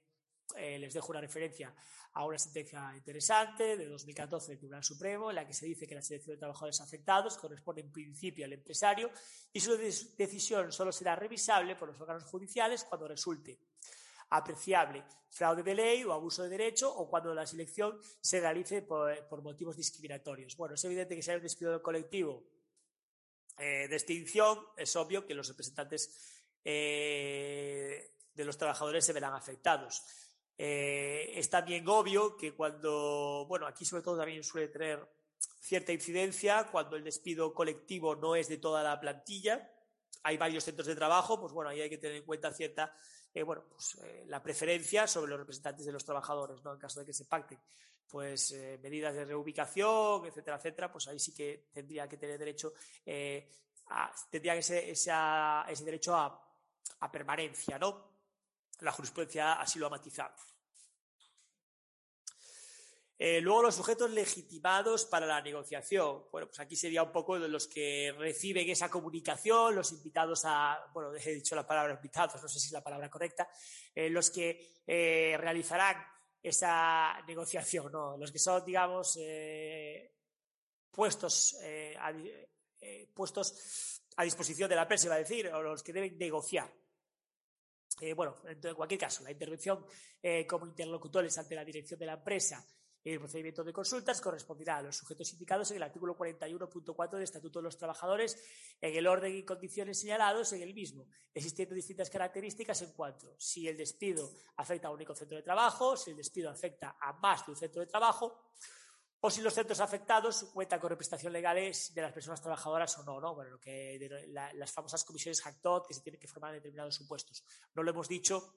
eh, les dejo una referencia a una sentencia interesante de 2014 del Tribunal Supremo, en la que se dice que la selección de trabajadores afectados corresponde en principio al empresario y su decisión solo será revisable por los órganos judiciales cuando resulte apreciable fraude de ley o abuso de derecho o cuando la selección se realice por, motivos discriminatorios. Bueno, es evidente que si hay un despido colectivo eh, de extinción, es obvio que los representantes eh, de los trabajadores se verán afectados. Eh, es también obvio que cuando, bueno, aquí sobre todo también suele tener cierta incidencia cuando el despido colectivo no es de toda la plantilla. Hay varios centros de trabajo, pues bueno, ahí hay que tener en cuenta cierta, eh, bueno, pues eh, la preferencia sobre los representantes de los trabajadores, ¿no? En caso de que se pacten, pues medidas de reubicación, etcétera, etcétera, pues ahí sí que tendría que tener derecho, a, tendría ese, esa, ese derecho a permanencia, ¿no? La jurisprudencia así lo ha matizado. Eh, luego los sujetos legitimados para la negociación. Bueno, pues aquí sería un poco de los que reciben esa comunicación, los invitados a, bueno, he dicho la palabra invitados, no sé si es la palabra correcta, eh, los que eh, realizarán esa negociación, ¿no? Los que son, digamos, puestos, a, puestos a disposición de la empresa, iba a decir, o los que deben negociar. Eh, bueno, en cualquier caso, la intervención eh, como interlocutores ante la dirección de la empresa El procedimiento de consultas corresponderá a los sujetos indicados en el artículo 41.4 del Estatuto de los Trabajadores en el orden y condiciones señalados en el mismo, existiendo distintas características en cuanto si el despido afecta a un único centro de trabajo, si el despido afecta a más de un centro de trabajo, o si los centros afectados cuentan con representación legales de las personas trabajadoras o no, ¿no? Bueno, lo que las famosas comisiones Jactot que se tienen que formar en determinados supuestos. No lo hemos dicho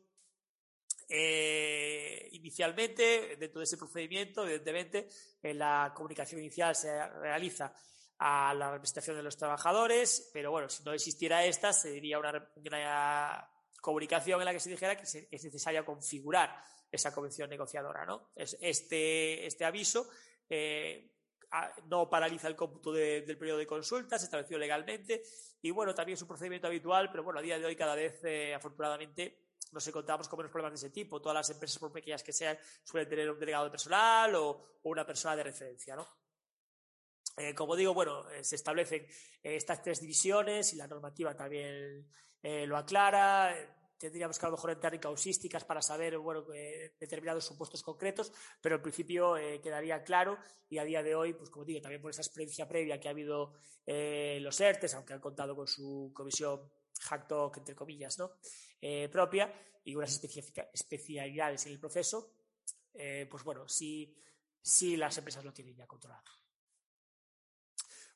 eh, inicialmente, dentro de ese procedimiento, evidentemente, en la comunicación inicial se realiza a la representación de los trabajadores, pero bueno, si no existiera esta, se diría una, comunicación en la que se dijera que es necesaria configurar esa convención negociadora. ¿no? Este, este aviso eh, no paraliza el cómputo del periodo de consulta, se estableció legalmente y bueno, también es un procedimiento habitual, pero bueno, a día de hoy cada vez, eh, afortunadamente, nos encontramos con menos problemas de ese tipo. Todas las empresas, por pequeñas que sean, suelen tener un delegado de personal o, una persona de referencia, ¿no? Eh, como digo, bueno, se establecen estas tres divisiones y la normativa también lo aclara. Tendríamos que a lo mejor entrar en causísticas para saber bueno, determinados supuestos concretos, pero en principio quedaría claro y a día de hoy, pues como digo, también por esa experiencia previa que ha habido los ERTES, aunque han contado con su comisión HackTalk, entre comillas, ¿no? Eh, propia y unas especialidades en el proceso, eh, pues bueno, sí, las empresas lo tienen ya controlado.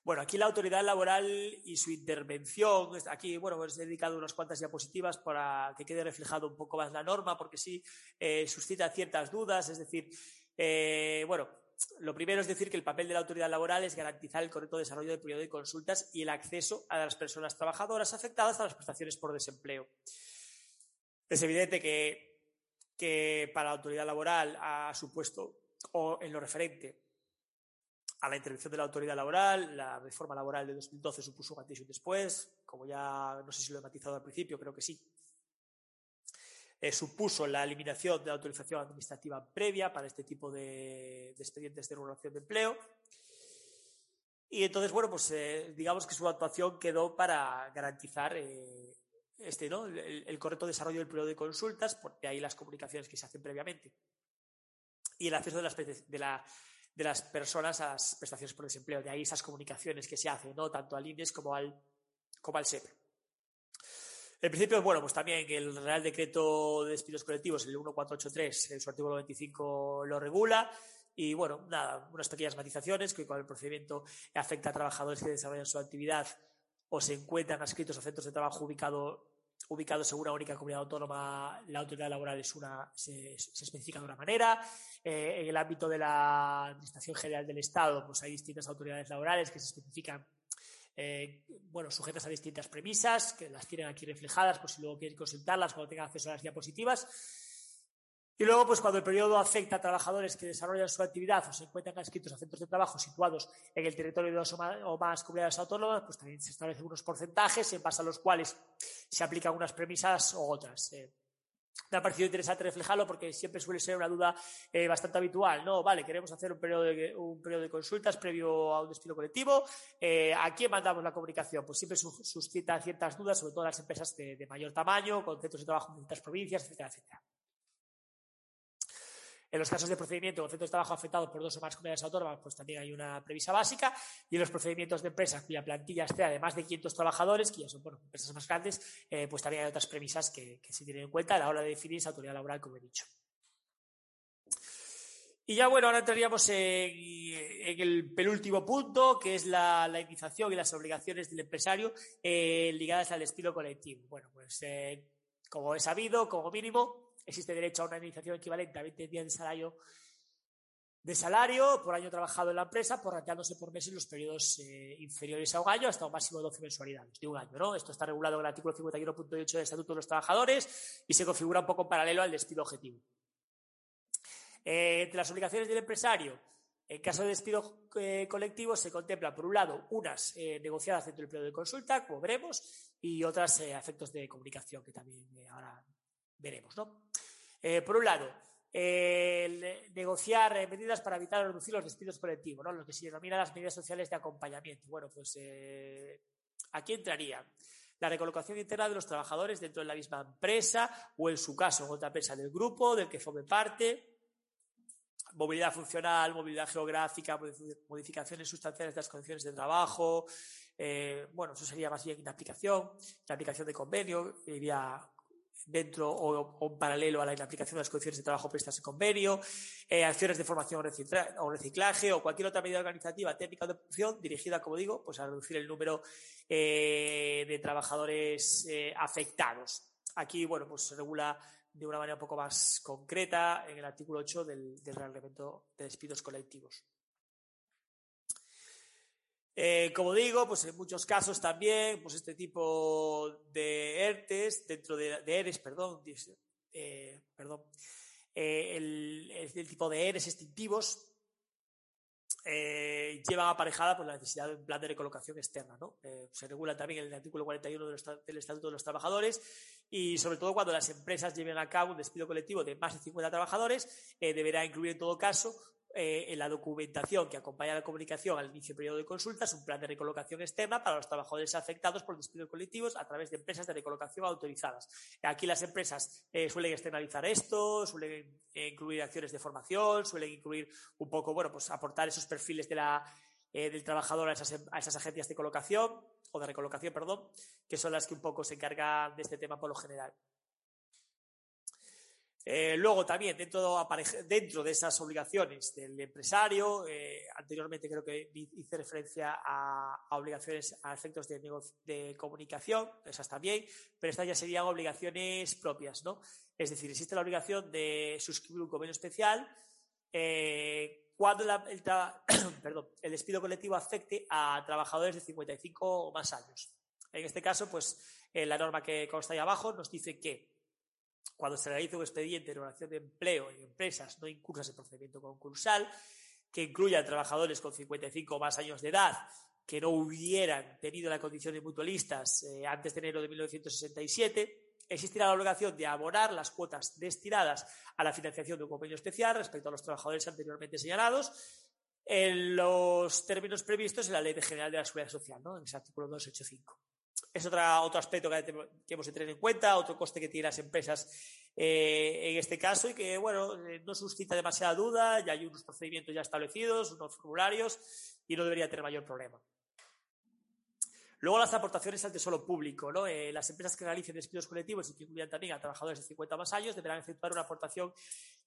Bueno, aquí la autoridad laboral y su intervención, aquí, bueno, pues he dedicado unas cuantas diapositivas para que quede reflejado un poco más la norma, porque sí eh, suscita ciertas dudas, es decir, bueno, lo primero es decir que el papel de la autoridad laboral es garantizar el correcto desarrollo del periodo de consultas y el acceso a las personas trabajadoras afectadas a las prestaciones por desempleo. Es evidente que, para la autoridad laboral ha supuesto, o en lo referente a la intervención de la autoridad laboral, la reforma laboral de 2012 supuso un antes y después, como ya no sé si lo he matizado al principio, creo que sí, eh, supuso la eliminación de la autorización administrativa previa para este tipo de, expedientes de regulación de empleo. Y entonces, bueno, pues eh, digamos que su actuación quedó para garantizar eh, este, ¿no? El, correcto desarrollo del periodo de consultas, porque ahí las comunicaciones que se hacen previamente. Y el acceso de las, de, las personas a las prestaciones por desempleo. De ahí esas comunicaciones que se hacen, ¿no? tanto al INES como al, como al SEP. En principio, bueno, pues también el Real Decreto de Despidos Colectivos, el 1483, en su artículo 25 lo regula. Y bueno, nada, unas pequeñas matizaciones que con el procedimiento afecta a trabajadores que desarrollan su actividad o se encuentran adscritos a centros de trabajo ubicado, ubicados en una única comunidad autónoma, la autoridad laboral es una, se, especifica de una manera. Eh, en el ámbito de la Administración General del Estado, pues hay distintas autoridades laborales que se especifican eh, bueno, sujetas a distintas premisas, que las tienen aquí reflejadas, por si luego quieren consultarlas cuando tengan acceso a las diapositivas. Y luego, pues cuando el periodo afecta a trabajadores que desarrollan su actividad o se encuentran adscritos a centros de trabajo situados en el territorio de dos o más, comunidades autónomas, pues también se establecen unos porcentajes en base a los cuales se aplican unas premisas o otras. Eh, me ha parecido interesante reflejarlo porque siempre suele ser una duda eh, bastante habitual, ¿no? Vale, queremos hacer un periodo de, un periodo de consultas previo a un despido colectivo. Eh, ¿A quién mandamos la comunicación? Pues siempre suscita ciertas dudas, sobre todo las empresas de, de mayor tamaño, con centros de trabajo en distintas provincias, etcétera, etcétera. En los casos de procedimiento con centros de trabajo afectados por dos o más comunidades autónomas, pues también hay una premisa básica. Y en los procedimientos de empresas cuya plantilla esté de más de 500 trabajadores, que ya son empresas más grandes, eh, pues también hay otras premisas que, se tienen en cuenta a la hora de definir esa autoridad laboral, como he dicho. Y ya bueno, ahora entraríamos en, el penúltimo punto, que es la, la, y las obligaciones del empresario eh, ligadas al despido colectivo. Bueno, pues eh, como he sabido, como mínimo, existe derecho a una indemnización equivalente a 20 días de salario por año trabajado en la empresa, por mes en los periodos eh, inferiores a un año hasta un máximo de 12 mensualidades de un año. ¿no? Esto está regulado en el artículo 51.8 del Estatuto de los Trabajadores y se configura un poco en paralelo al despido objetivo. Eh, entre las obligaciones del empresario, en caso de despido eh, colectivo, se contempla, por un lado, unas negociadas dentro del periodo de consulta, como veremos, y otras a efectos de comunicación, que también ahora veremos. ¿no? Eh, por un lado, negociar eh, medidas para evitar o reducir los despidos colectivos, ¿no? lo que se denomina las medidas sociales de acompañamiento. Bueno, pues eh, aquí entraría la recolocación interna de los trabajadores dentro de la misma empresa o, en su caso, en otra empresa del grupo del que forme parte, movilidad funcional, movilidad geográfica, modificaciones sustanciales de las condiciones de trabajo. Eh, bueno, eso sería más bien la aplicación, la aplicación de convenio, iría dentro o, en paralelo a la aplicación de las condiciones de trabajo previstas en convenio, eh, acciones de formación o reciclaje o cualquier otra medida organizativa, técnica de producción dirigida, como digo, pues a reducir el número eh, de trabajadores afectados. Aquí, bueno, pues se regula de una manera un poco más concreta en el artículo 8 del, reglamento de despidos colectivos. Eh, como digo, pues en muchos casos también, pues este tipo de ERTES, dentro de, ERES, perdón, eh, perdón, eh, el, tipo de ERES extintivos llevan aparejada pues, la necesidad de un plan de recolocación externa. ¿no? se regula también en el artículo 41 del Estatuto de los Trabajadores y sobre todo cuando las empresas lleven a cabo un despido colectivo de más de 50 trabajadores, eh, deberá incluir en todo caso eh, en la documentación que acompaña la comunicación al inicio del periodo de consultas un plan de recolocación externa para los trabajadores afectados por despidos colectivos a través de empresas de recolocación autorizadas. Aquí las empresas eh, suelen externalizar esto, suelen incluir acciones de formación, suelen incluir un poco, bueno, pues aportar esos perfiles de la eh, del trabajador a esas, a esas, agencias de colocación, o de recolocación, perdón, que son las que un poco se encargan de este tema por lo general. Eh, luego también, dentro, dentro, de esas obligaciones del empresario, eh, anteriormente creo que hice referencia a, obligaciones a efectos de, de, comunicación, esas también, pero estas ya serían obligaciones propias, ¿no? Es decir, existe la obligación de suscribir un convenio especial cuando <clears throat> el, despido colectivo afecte a trabajadores de 55 o más años. En este caso, pues eh, la norma que consta ahí abajo nos dice que cuando se realiza un expediente de relación de empleo en empresas no incursas en procedimiento concursal, que incluya trabajadores con 55 o más años de edad que no hubieran tenido la condición de mutualistas eh, antes de enero de 1967, existirá la obligación de abonar las cuotas destinadas a la financiación de un convenio especial respecto a los trabajadores anteriormente señalados en los términos previstos en la Ley General de la Seguridad Social, ¿no? en ese artículo 285. Es otra, otro aspecto que, hemos de tener en cuenta, otro coste que tienen las empresas eh, en este caso y que, bueno, eh, no suscita demasiada duda, ya hay unos procedimientos ya establecidos, unos formularios y no debería tener mayor problema. Luego las aportaciones al tesoro público. Eh, las empresas que realicen despidos colectivos y que incluyan también a trabajadores de 50 más años deberán efectuar una aportación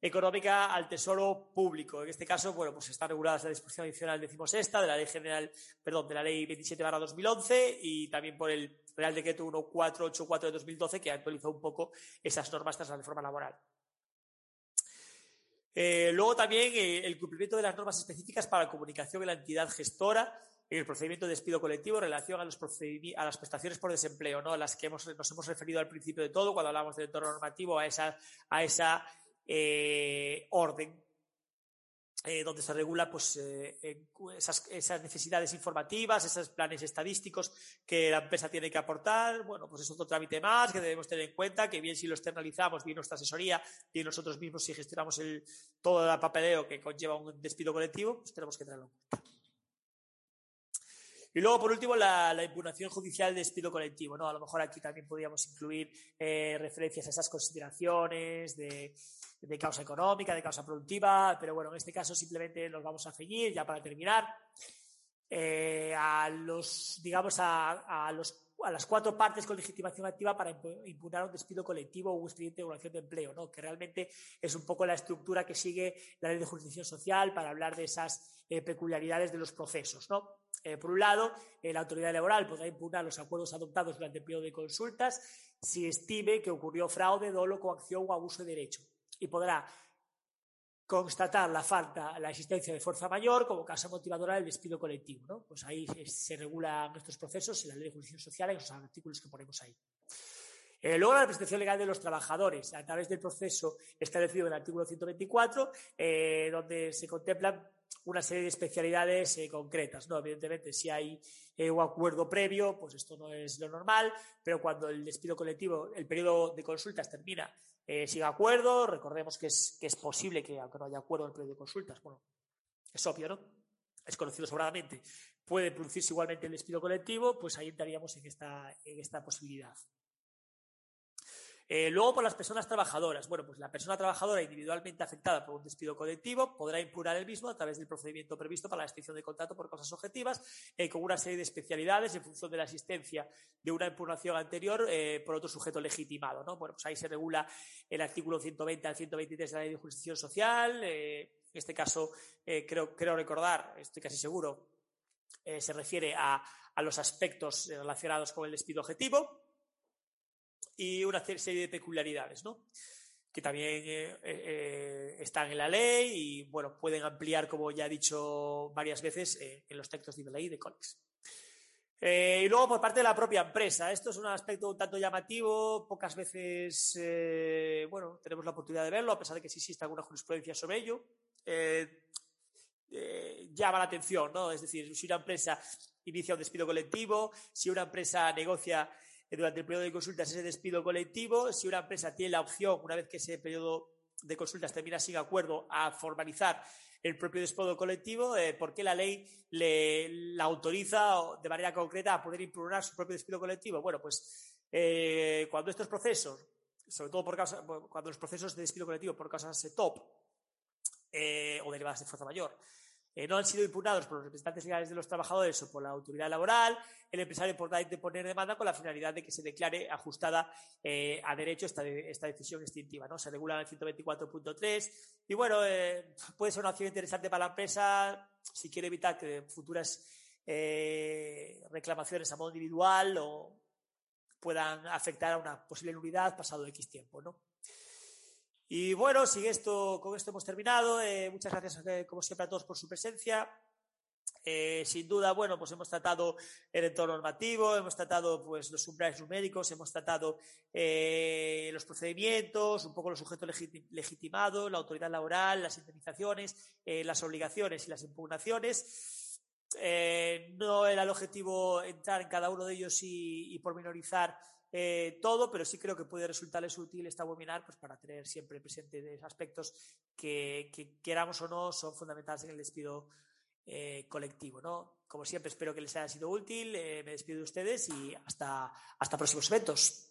económica al tesoro público. En este caso, bueno, pues están reguladas la disposición adicional decimosexta de la ley general, perdón, de la ley 27 2011 y también por el Real Decreto 1484 de 2012 que actualizó un poco esas normas tras la reforma laboral. Eh, luego también eh, el cumplimiento de las normas específicas para la comunicación en la entidad gestora el procedimiento de despido colectivo en relación a, los a las prestaciones por desempleo, ¿no? a las que hemos, nos hemos referido al principio de todo cuando hablamos del entorno normativo, a esa, a esa eh, orden eh, donde se regula pues, eh, esas, esas, necesidades informativas, esos planes estadísticos que la empresa tiene que aportar. Bueno, pues es otro trámite más que debemos tener en cuenta, que bien si lo externalizamos, bien nuestra asesoría, bien nosotros mismos si gestionamos el, todo el papeleo que conlleva un despido colectivo, pues tenemos que tenerlo en cuenta. Y luego, por último, la, impugnación judicial de despido colectivo. ¿no? A lo mejor aquí también podríamos incluir eh, referencias a esas consideraciones de, causa económica, de causa productiva, pero bueno, en este caso simplemente nos vamos a ceñir, ya para terminar, eh, a los, digamos, a, los a las cuatro partes con legitimación activa para impugnar un despido colectivo o un expediente de regulación de empleo, ¿no? que realmente es un poco la estructura que sigue la ley de jurisdicción social para hablar de esas eh, peculiaridades de los procesos. ¿no? Eh, por un lado, eh, la autoridad laboral podrá impugnar los acuerdos adoptados durante el periodo de consultas si estime que ocurrió fraude, dolo, coacción o abuso de derecho. Y podrá constatar la falta, la existencia de fuerza mayor como causa motivadora del despido colectivo. Pues ahí se regulan estos procesos en la ley de jurisdicción social en los artículos que ponemos ahí. Eh, luego, la prestación legal de los trabajadores, a través del proceso establecido en el artículo 124, donde se contemplan una serie de especialidades eh, concretas. ¿no? Evidentemente, si hay eh, un acuerdo previo, pues esto no es lo normal, pero cuando el despido colectivo, el periodo de consultas termina eh, acuerdo, recordemos que es, que es posible que, aunque no haya acuerdo en el periodo de consultas, bueno, es obvio, ¿no? Es conocido sobradamente, puede producirse igualmente el despido colectivo, pues ahí entraríamos en esta, en esta posibilidad. Eh, luego, por las personas trabajadoras. Bueno, pues la persona trabajadora individualmente afectada por un despido colectivo podrá impugnar el mismo a través del procedimiento previsto para la extinción de contrato por causas objetivas, eh, con una serie de especialidades en función de la existencia de una impugnación anterior eh, por otro sujeto legitimado. ¿no? Bueno, pues ahí se regula el artículo 120 al 123 de la Ley de Justicia Social. en este caso, creo, creo recordar, estoy casi seguro, se refiere a, a los aspectos relacionados con el despido objetivo y una serie de peculiaridades, ¿no? que también eh, eh, están en la ley y bueno, pueden ampliar, como ya he dicho varias veces, eh, en los textos de ley de Conex. y luego por parte de la propia empresa. Esto es un aspecto un tanto llamativo, pocas veces bueno, tenemos la oportunidad de verlo, a pesar de que sí existe alguna jurisprudencia sobre ello. llama la atención, ¿no? Es decir, si una empresa inicia un despido colectivo, si una empresa negocia durante el periodo de consultas ese despido colectivo. Si una empresa tiene la opción, una vez que ese periodo de consultas termina sin acuerdo, a formalizar el propio despido colectivo, eh, ¿por qué la ley le la autoriza de manera concreta a poder impugnar su propio despido colectivo? Bueno, pues eh, cuando estos procesos, sobre todo por causa, cuando los procesos de despido colectivo por causas de top eh, o derivadas de fuerza mayor, eh, no han sido impugnados por los representantes legales de los trabajadores o por la autoridad laboral, el empresario podrá poner demanda con la finalidad de que se declare ajustada eh, a derecho esta, decisión extintiva. ¿no? Se regula en el 124.3 y bueno, eh, puede ser una opción interesante para la empresa si quiere evitar que futuras reclamaciones a modo individual o puedan afectar a una posible nulidad pasado X tiempo. ¿no? Y bueno, esto, con esto hemos terminado. Eh, muchas gracias, eh, como siempre, a todos por su presencia. Eh, sin duda, bueno, pues hemos tratado el entorno normativo, hemos tratado pues, los umbrales numéricos, hemos tratado los procedimientos, un poco los sujetos legitimados, la autoridad laboral, las indemnizaciones, las obligaciones y las impugnaciones. no era el objetivo entrar en cada uno de ellos y, y pormenorizar eh, todo, pero sí creo que puede resultarles útil esta webinar pues, para tener siempre presente aspectos que, queramos o no, son fundamentales en el despido eh, colectivo. ¿no? Como siempre, espero que les haya sido útil. Eh, me despido de ustedes y hasta, hasta próximos eventos.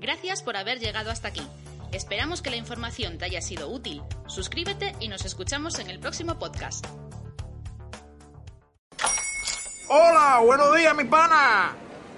Gracias por haber llegado hasta aquí. Esperamos que la información te haya sido útil. Suscríbete y nos escuchamos en el próximo podcast. Hola, buenos días, mi pana.